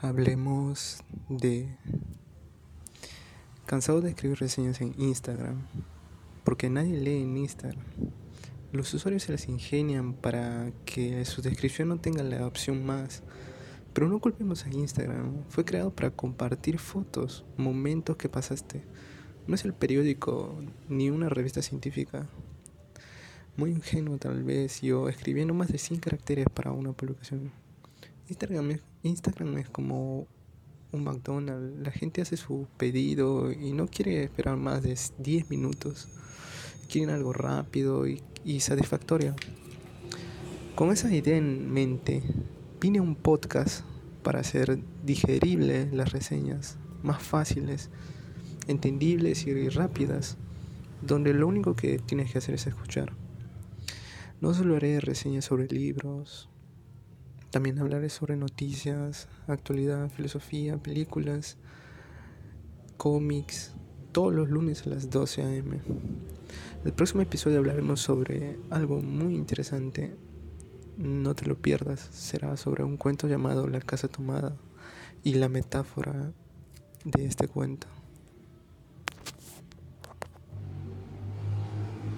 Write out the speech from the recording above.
Hablemos de... Cansado de escribir reseñas en Instagram, porque nadie lee en Instagram. Los usuarios se las ingenian para que su descripción no tenga la opción más. Pero no culpemos a Instagram, fue creado para compartir fotos, momentos que pasaste. No es el periódico ni una revista científica. Muy ingenuo tal vez yo escribiendo más de 100 caracteres para una publicación. Instagram es, como un McDonald's. La gente hace su pedido y no quiere esperar más de 10 minutos. Quieren algo rápido y, y satisfactorio. Con esa idea en mente, vine a un podcast para hacer digeribles las reseñas, más fáciles, entendibles y rápidas, donde lo único que tienes que hacer es escuchar. No solo haré reseñas sobre libros, también hablaré sobre noticias, actualidad, filosofía, películas, cómics, todos los lunes a las 12 a.m. El próximo episodio hablaremos sobre algo muy interesante. No te lo pierdas, será sobre un cuento llamado La casa tomada y la metáfora de este cuento.